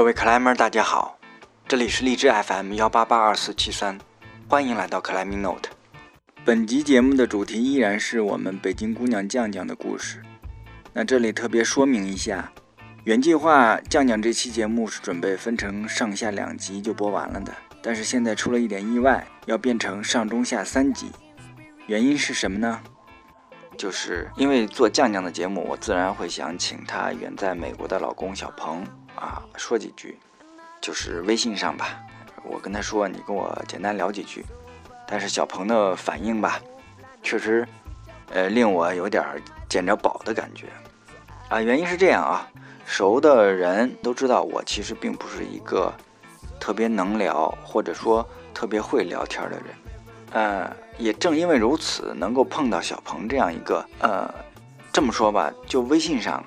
各位克莱们，大家好，这里是荔枝 FM 幺八八二四七三，欢迎来到克莱明 Note。本集节目的主题依然是我们北京姑娘酱酱的故事。那这里特别说明一下，原计划酱酱这期节目是准备分成上下两集就播完了的，但是现在出了一点意外，要变成上中下三集。原因是什么呢？就是因为做酱酱的节目，我自然会想请她远在美国的老公小鹏啊说几句，就是微信上吧，我跟他说你跟我简单聊几句。但是小鹏的反应吧，确实，呃，令我有点捡着宝的感觉啊。原因是这样啊，熟的人都知道我其实并不是一个特别能聊或者说特别会聊天的人，呃。也正因为如此，能够碰到小鹏这样一个，呃，这么说吧，就微信上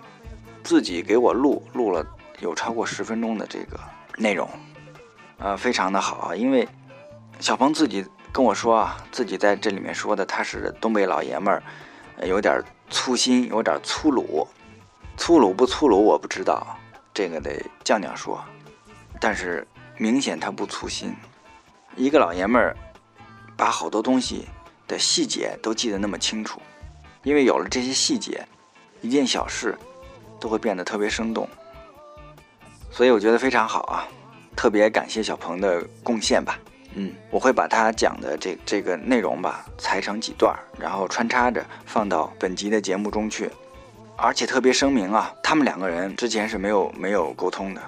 自己给我录录了有超过十分钟的这个内容，呃，非常的好啊。因为小鹏自己跟我说啊，自己在这里面说的他是东北老爷们儿，有点粗心，有点粗鲁，粗鲁不粗鲁我不知道，这个得酱酱说。但是明显他不粗心，一个老爷们儿。把好多东西的细节都记得那么清楚，因为有了这些细节，一件小事都会变得特别生动，所以我觉得非常好啊！特别感谢小鹏的贡献吧。嗯，我会把他讲的这这个内容吧裁成几段，然后穿插着放到本集的节目中去。而且特别声明啊，他们两个人之前是没有没有沟通的，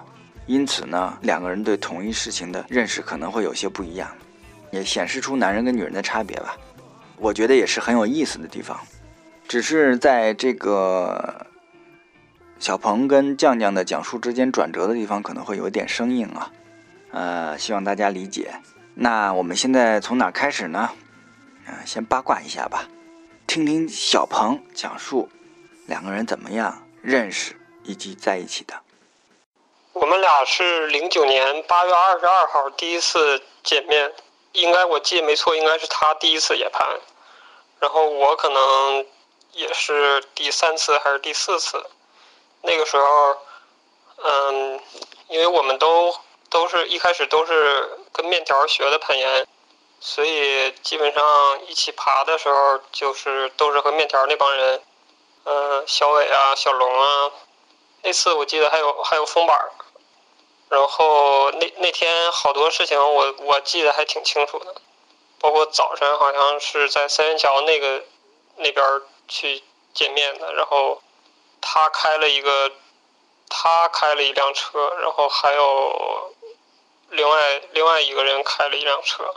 因此呢，两个人对同一事情的认识可能会有些不一样。也显示出男人跟女人的差别吧，我觉得也是很有意思的地方。只是在这个小鹏跟酱酱的讲述之间转折的地方，可能会有点生硬啊，呃，希望大家理解。那我们现在从哪开始呢？嗯，先八卦一下吧，听听小鹏讲述两个人怎么样认识以及在一起的。我们俩是零九年八月二十二号第一次见面。应该我记得没错，应该是他第一次野攀，然后我可能也是第三次还是第四次。那个时候，嗯，因为我们都都是一开始都是跟面条学的攀岩，所以基本上一起爬的时候就是都是和面条那帮人，嗯，小伟啊，小龙啊，那次我记得还有还有风板。然后那那天好多事情我我记得还挺清楚的，包括早晨好像是在三元桥那个那边去见面的，然后他开了一个他开了一辆车，然后还有另外另外一个人开了一辆车。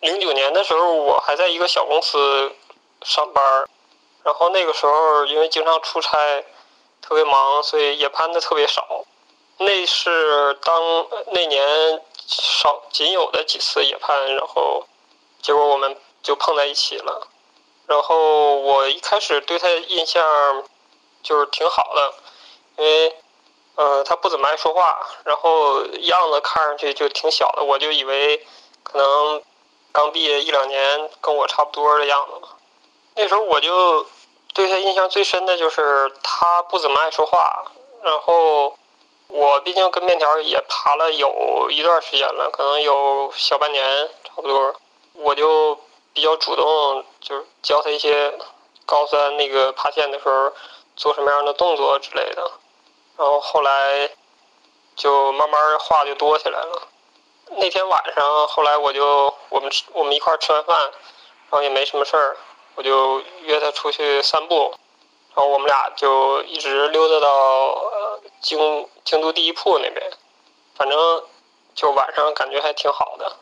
零九年的时候我还在一个小公司上班，然后那个时候因为经常出差，特别忙，所以也攀的特别少。那是当那年少仅有的几次野攀，然后结果我们就碰在一起了。然后我一开始对他印象就是挺好的，因为呃他不怎么爱说话，然后样子看上去就挺小的，我就以为可能刚毕业一两年，跟我差不多的样子吧。那时候我就对他印象最深的就是他不怎么爱说话，然后。我毕竟跟面条也爬了有一段时间了，可能有小半年差不多，我就比较主动，就是教他一些，高三那个爬线的时候做什么样的动作之类的，然后后来就慢慢话就多起来了。那天晚上，后来我就我们我们一块吃完饭，然后也没什么事儿，我就约他出去散步。然后我们俩就一直溜达到京京都第一铺那边，反正就晚上感觉还挺好的。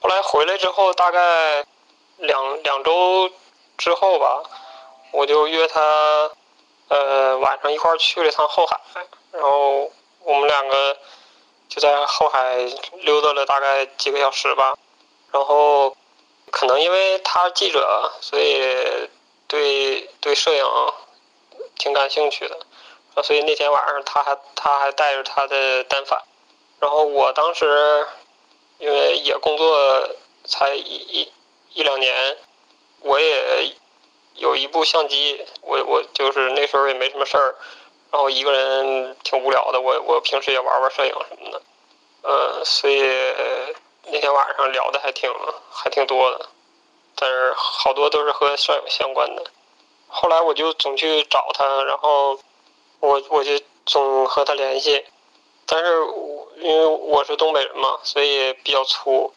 后来回来之后，大概两两周之后吧，我就约他，呃晚上一块儿去了一趟后海，然后我们两个就在后海溜达了大概几个小时吧。然后可能因为他记者，所以对对摄影。挺感兴趣的，所以那天晚上他还他还带着他的单反，然后我当时因为也工作才一一一两年，我也有一部相机，我我就是那时候也没什么事儿，然后一个人挺无聊的。我我平时也玩玩摄影什么的，呃，所以那天晚上聊的还挺还挺多的，但是好多都是和摄影相关的。后来我就总去找他，然后我我就总和他联系，但是因为我是东北人嘛，所以比较粗，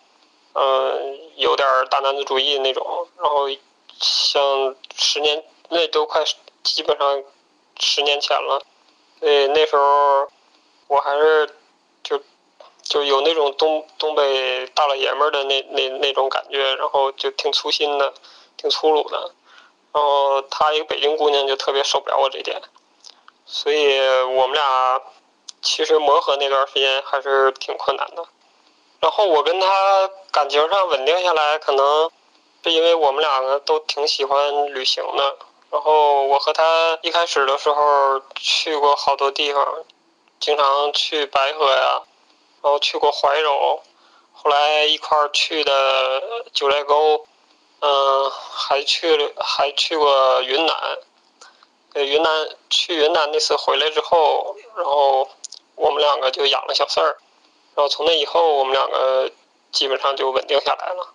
嗯，有点大男子主义那种。然后像十年那都快基本上十年前了，所以那时候我还是就就有那种东东北大老爷们儿的那那那种感觉，然后就挺粗心的，挺粗鲁的。然后她一个北京姑娘就特别受不了我这点，所以我们俩其实磨合那段时间还是挺困难的。然后我跟她感情上稳定下来，可能是因为我们两个都挺喜欢旅行的。然后我和她一开始的时候去过好多地方，经常去白河呀，然后去过怀柔，后来一块儿去的九寨沟。嗯，还去了，还去过云南。呃，云南去云南那次回来之后，然后我们两个就养了小四儿，然后从那以后，我们两个基本上就稳定下来了。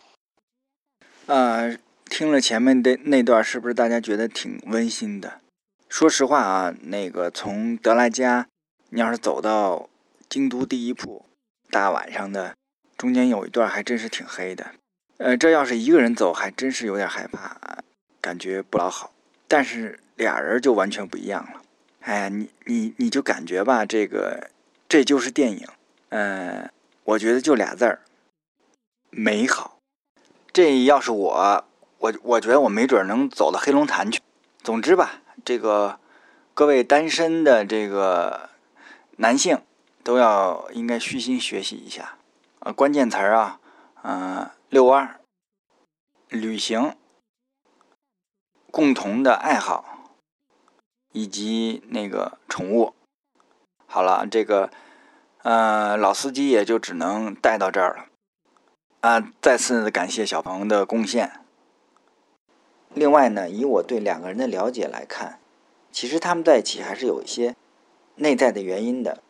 呃，听了前面的那段，是不是大家觉得挺温馨的？说实话啊，那个从德拉加，你要是走到京都第一铺，大晚上的，中间有一段还真是挺黑的。呃，这要是一个人走，还真是有点害怕，感觉不老好。但是俩人就完全不一样了。哎，你你你就感觉吧，这个这就是电影。嗯，我觉得就俩字儿，美好。这要是我，我我觉得我没准能走到黑龙潭去。总之吧，这个各位单身的这个男性都要应该虚心学习一下。呃，关键词儿啊，嗯。遛弯儿、旅行、共同的爱好，以及那个宠物。好了，这个呃老司机也就只能带到这儿了。啊，再次感谢小鹏的贡献。另外呢，以我对两个人的了解来看，其实他们在一起还是有一些内在的原因的。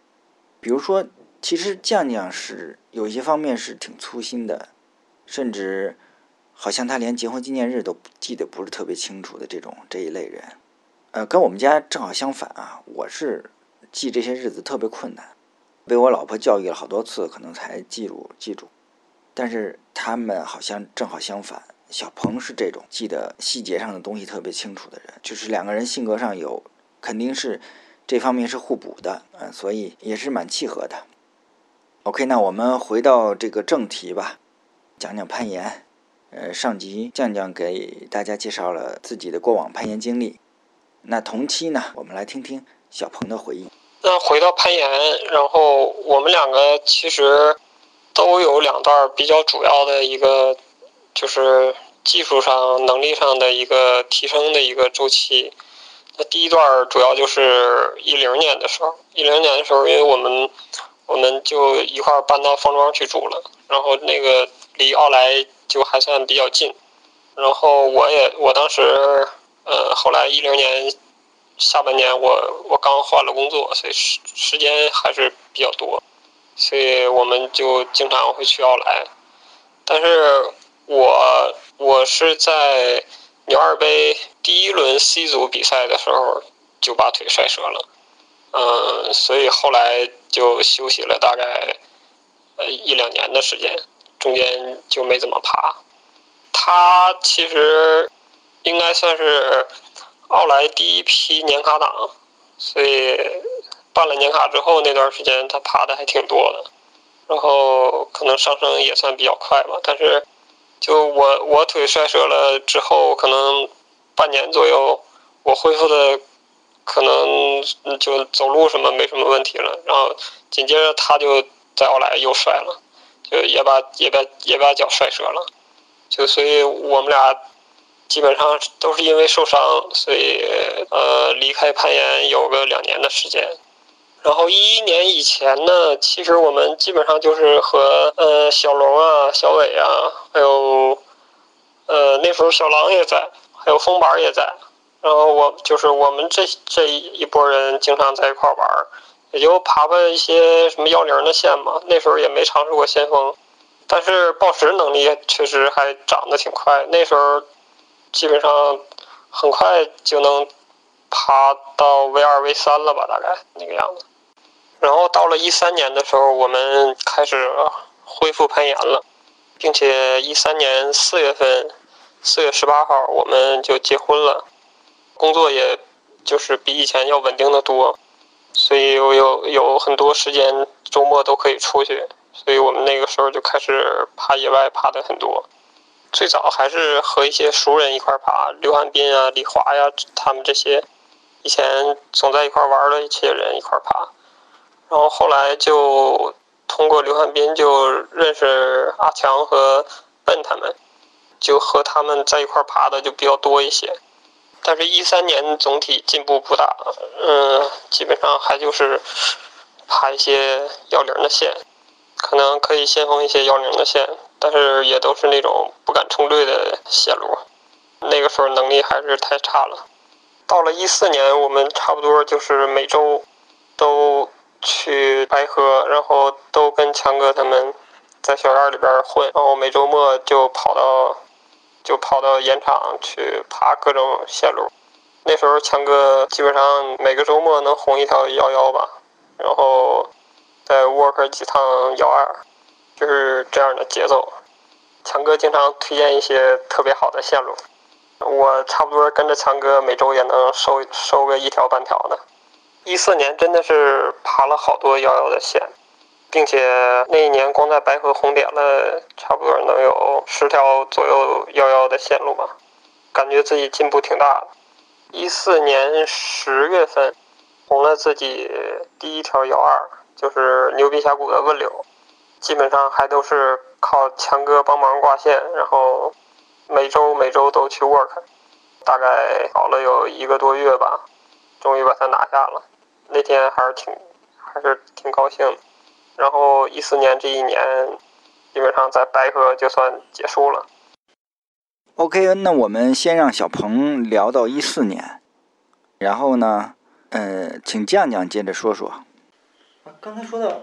比如说，其实酱酱是有一些方面是挺粗心的。甚至，好像他连结婚纪念日都记得不是特别清楚的这种这一类人，呃，跟我们家正好相反啊。我是记这些日子特别困难，被我老婆教育了好多次，可能才记住记住。但是他们好像正好相反，小鹏是这种记得细节上的东西特别清楚的人，就是两个人性格上有肯定是这方面是互补的，嗯，所以也是蛮契合的。OK，那我们回到这个正题吧。讲讲攀岩，呃，上集酱酱给大家介绍了自己的过往攀岩经历。那同期呢，我们来听听小鹏的回忆。那回到攀岩，然后我们两个其实都有两段比较主要的一个，就是技术上、能力上的一个提升的一个周期。那第一段主要就是一零年的时候，一零年的时候，因为我们我们就一块搬到方庄去住了，然后那个。离奥莱就还算比较近，然后我也我当时，呃，后来一零年下半年我我刚换了工作，所以时时间还是比较多，所以我们就经常会去奥莱。但是我我是在牛二杯第一轮 C 组比赛的时候就把腿摔折了，嗯，所以后来就休息了大概呃一两年的时间。中间就没怎么爬，他其实应该算是奥莱第一批年卡党，所以办了年卡之后那段时间他爬的还挺多的，然后可能上升也算比较快吧。但是就我我腿摔折了之后，可能半年左右我恢复的可能就走路什么没什么问题了，然后紧接着他就在后来又摔了。就也把也把也把脚摔折了，就所以我们俩基本上都是因为受伤，所以呃离开攀岩有个两年的时间。然后一一年以前呢，其实我们基本上就是和呃小龙啊、小伟啊，还有呃那时候小狼也在，还有风板也在，然后我就是我们这这一波人经常在一块玩，也就爬爬一些什么幺零的线嘛。那时候也没尝试过先锋，但是报时能力确实还长得挺快。那时候基本上很快就能爬到 V 二 V 三了吧，大概那个样子。然后到了一三年的时候，我们开始恢复攀岩了，并且一三年四月份，四月十八号我们就结婚了。工作也就是比以前要稳定的多，所以我有有很多时间周末都可以出去，所以我们那个时候就开始爬野外，爬的很多。最早还是和一些熟人一块爬，刘汉斌啊、李华呀，他们这些以前总在一块玩的一些人一块爬。然后后来就通过刘汉斌就认识阿强和笨他们，就和他们在一块爬的就比较多一些。但是，一三年总体进步不大，嗯，基本上还就是爬一些幺零的线，可能可以先锋一些幺零的线，但是也都是那种不敢冲队的线路。那个时候能力还是太差了。到了一四年，我们差不多就是每周都去白河，然后都跟强哥他们在小院里边混，然后每周末就跑到。就跑到盐场去爬各种线路，那时候强哥基本上每个周末能红一条幺幺吧，然后再 work 几趟幺二，就是这样的节奏。强哥经常推荐一些特别好的线路，我差不多跟着强哥每周也能收收个一条半条的。一四年真的是爬了好多幺幺的线。并且那一年光在白河红点了差不多能有十条左右幺幺的线路吧，感觉自己进步挺大的。一四年十月份红了自己第一条幺二，就是牛鼻峡谷的问柳，基本上还都是靠强哥帮忙挂线，然后每周每周都去 work，大概跑了有一个多月吧，终于把它拿下了。那天还是挺还是挺高兴的。然后一四年这一年，基本上在白河就算结束了。OK，那我们先让小鹏聊到一四年，然后呢，呃，请酱酱接着说说。啊，刚才说到，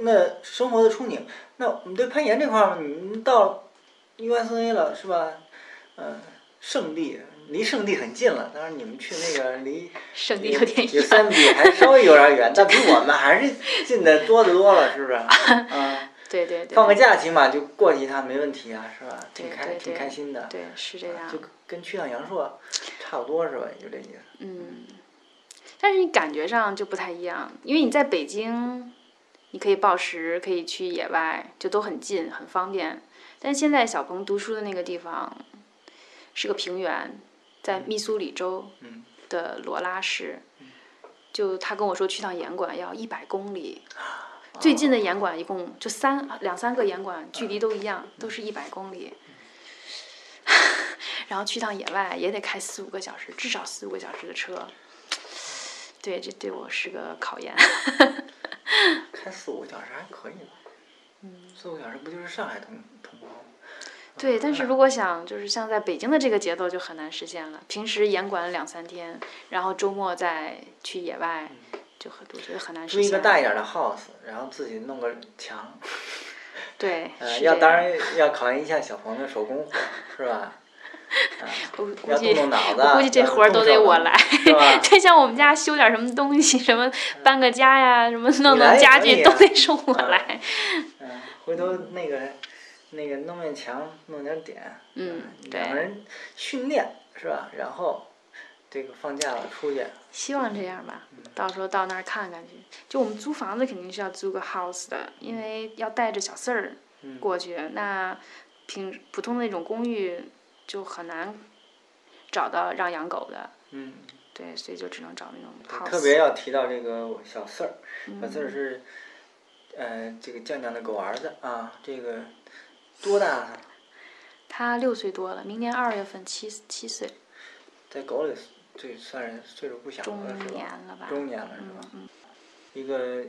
那生活的憧憬，那我们对攀岩这块儿，你到 USA 了是吧？嗯，圣地。离圣地很近了，当然你们去那个离圣地有点远，三比还稍微有点远，但比我们还是近的多得多了，是不是？啊，对对对。放个假起码就过去一趟没问题啊，是吧？挺开挺开心的。对，是这样。就跟去趟阳朔差不多是吧？有这意思。嗯，但是你感觉上就不太一样，因为你在北京，你可以报时，可以去野外，就都很近，很方便。但是现在小鹏读书的那个地方是个平原。在密苏里州的罗拉市，就他跟我说去趟岩馆要一百公里，最近的岩馆一共就三两三个岩馆，距离都一样，都是一百公里。然后去趟野外也得开四五个小时，至少四五个小时的车。对，这对我是个考验。开四五个小时还可以吧？四五个小时不就是上海通通吗？对，但是如果想就是像在北京的这个节奏就很难实现了。平时严管两三天，然后周末再去野外，就很多觉得很难实现。租一个大一点的 house，然后自己弄个墙。对。呃，要当然要考验一下小鹏的手工活，是吧？我估计我估计这活儿都得我来。就像我们家修点什么东西，什么搬个家呀，什么弄弄家具，都得是我来。嗯，回头那个。那个弄面墙，弄点点，嗯，两个人训练是吧？然后这个放假了出去。希望这样吧，到时候到那儿看看去。就我们租房子肯定是要租个 house 的，因为要带着小四儿过去。那平普通的那种公寓就很难找到让养狗的。嗯。对，所以就只能找那种 house。特别要提到这个小四儿，小四儿是，呃，这个酱酱的狗儿子啊，这个。多大？他六岁多了，明年二月份七七岁。在狗里，这算是岁数不小了？中年了吧？中年了，是吧？一个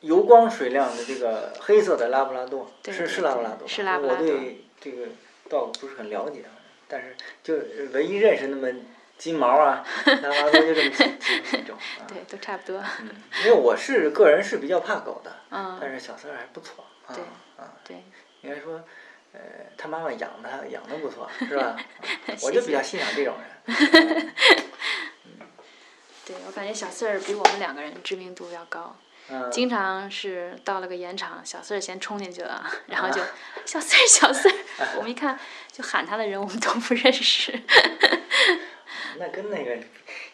油光水亮的这个黑色的拉布拉多，是是拉布拉多。是拉布拉多。我对这个 dog 不是很了解，但是就唯一认识那么金毛啊，拉布拉多就这么几种。啊 对，都差不多。嗯，因为我是个人是比较怕狗的，但嗯，是小三儿还不错。啊对啊，对，应该说，呃，他妈妈养的养的不错，是吧？我就比较欣赏这种人。对我感觉小四儿比我们两个人知名度要高。嗯，经常是到了个盐场，小四儿先冲进去了，然后就小四儿小四儿，我们一看就喊他的人我们都不认识。那跟那个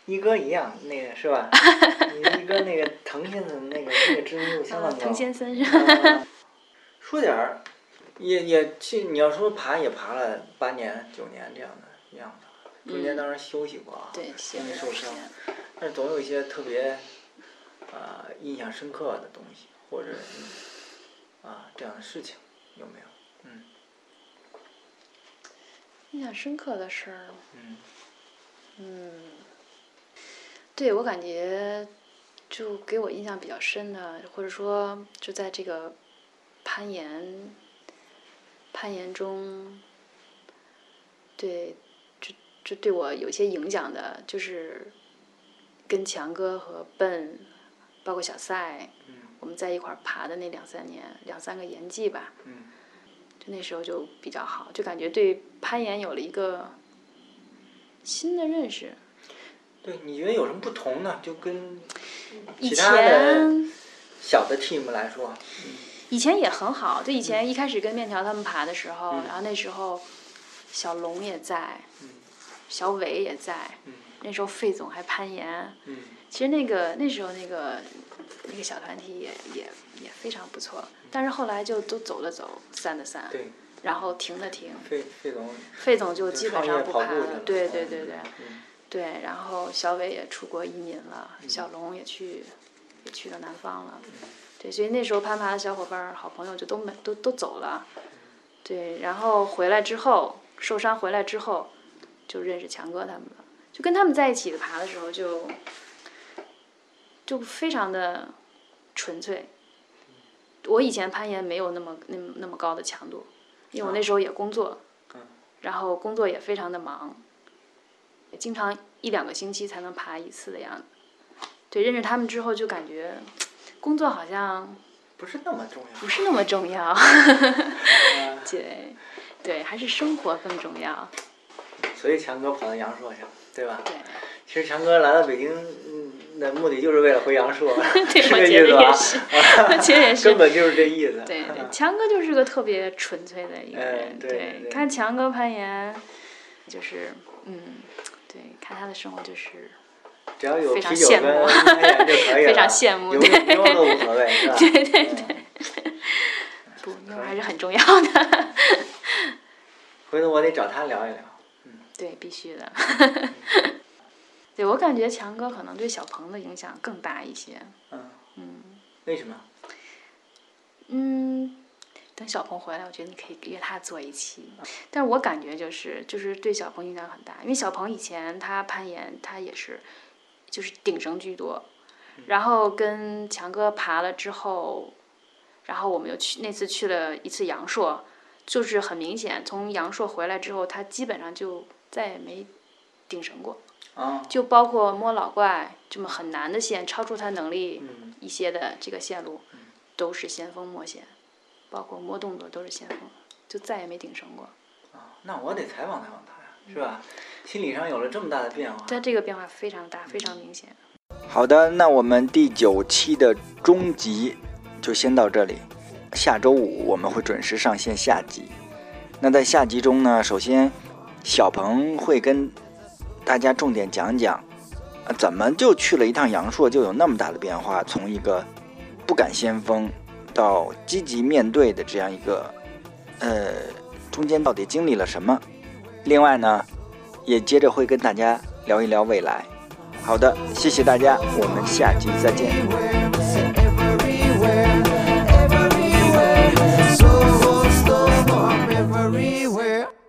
一哥一样，那个是吧？你一哥那个腾先生那个那个知名度相当啊，高。腾先生是吧？嗯说点儿，也也去，你要说爬也爬了八年九年这样的样子，中间当然休息过啊，因为受伤。但是总有一些特别，啊、印象深刻的东西，或者嗯啊这样的事情，有没有？嗯印象深刻的事儿，嗯嗯，对我感觉就给我印象比较深的，或者说就在这个攀岩攀岩中，对，就就对我有些影响的，就是跟强哥和笨，包括小赛，嗯我们在一块儿爬的那两三年，两三个岩季吧，嗯就那时候就比较好，就感觉对攀岩有了一个新的认识。对，你觉得有什么不同呢？就跟以其他的前小的 team 来说，以前也很好，就以前一开始跟面条他们爬的时候，嗯。然后那时候小龙也在，嗯。小伟也在，嗯。那时候费总还攀岩。嗯。其实那个那时候那个那个小团体也也也非常不错，但是后来就都走的走，散的散，对，然后停的停。费费总。费总就就基本上不爬了对对对对嗯。对。然后小伟也出国移民了，嗯。小龙也去也去了南方了，对，所以那时候攀爬的小伙伴、好朋友就都没都都走了，对。然后回来之后受伤回来之后，就认识强哥他们了，就跟他们在一起爬的时候就就非常的纯粹。我以前攀岩没有那么那么那么高的强度，因为我那时候也工作，然后工作也非常的忙，也经常一两个星期才能爬一次的样子。对，认识他们之后就感觉工作好像不是那么重要。不是那么重要，嗯对，对，还是生活更重要。所以强哥跑到阳朔去了，对吧？对，其实强哥来到北京嗯的目的就是为了回阳朔，对，是这意思吧也？是，我觉得也是根。本就是这意思。对对，强哥就是个特别纯粹的一个哎人。对对对看强哥攀岩，就是嗯，对，看他的生活就是只要有非常啤酒跟羡慕攀岩就可以了，非常羡慕有对有都无所谓，是吧？对对对。不，妞儿还是很重要的。回头我得找他聊一聊。对，必须的。对我感觉强哥可能对小鹏的影响更大一些。嗯。嗯为什么？嗯，等小鹏回来，我觉得你可以约他做一期。但是我感觉就是就是对小鹏影响很大，因为小鹏以前他攀岩，他也是就是顶绳居多，然后跟强哥爬了之后，然后我们又去那次去了一次阳朔，就是很明显，从阳朔回来之后，他基本上就再也没顶绳过。啊。就包括摸老怪这么很难的线，超出他能力嗯一些的这个线路，都是先锋摸线，包括摸动作都是先锋，就再也没顶绳过。啊，那我得采访采访他呀，是吧？心理上有了这么大的变化。但这个变化非常大，非常明显。好的，那我们第九期的终集就先到这里。下周五我们会准时上线下集。那在下集中呢，首先小鹏会跟大家重点讲讲，啊，怎么就去了一趟阳朔就有那么大的变化，从一个不敢先锋到积极面对的这样一个，呃，中间到底经历了什么？另外呢也接着会跟大家聊一聊未来。好的谢谢大家我们下集再见。Everywhere.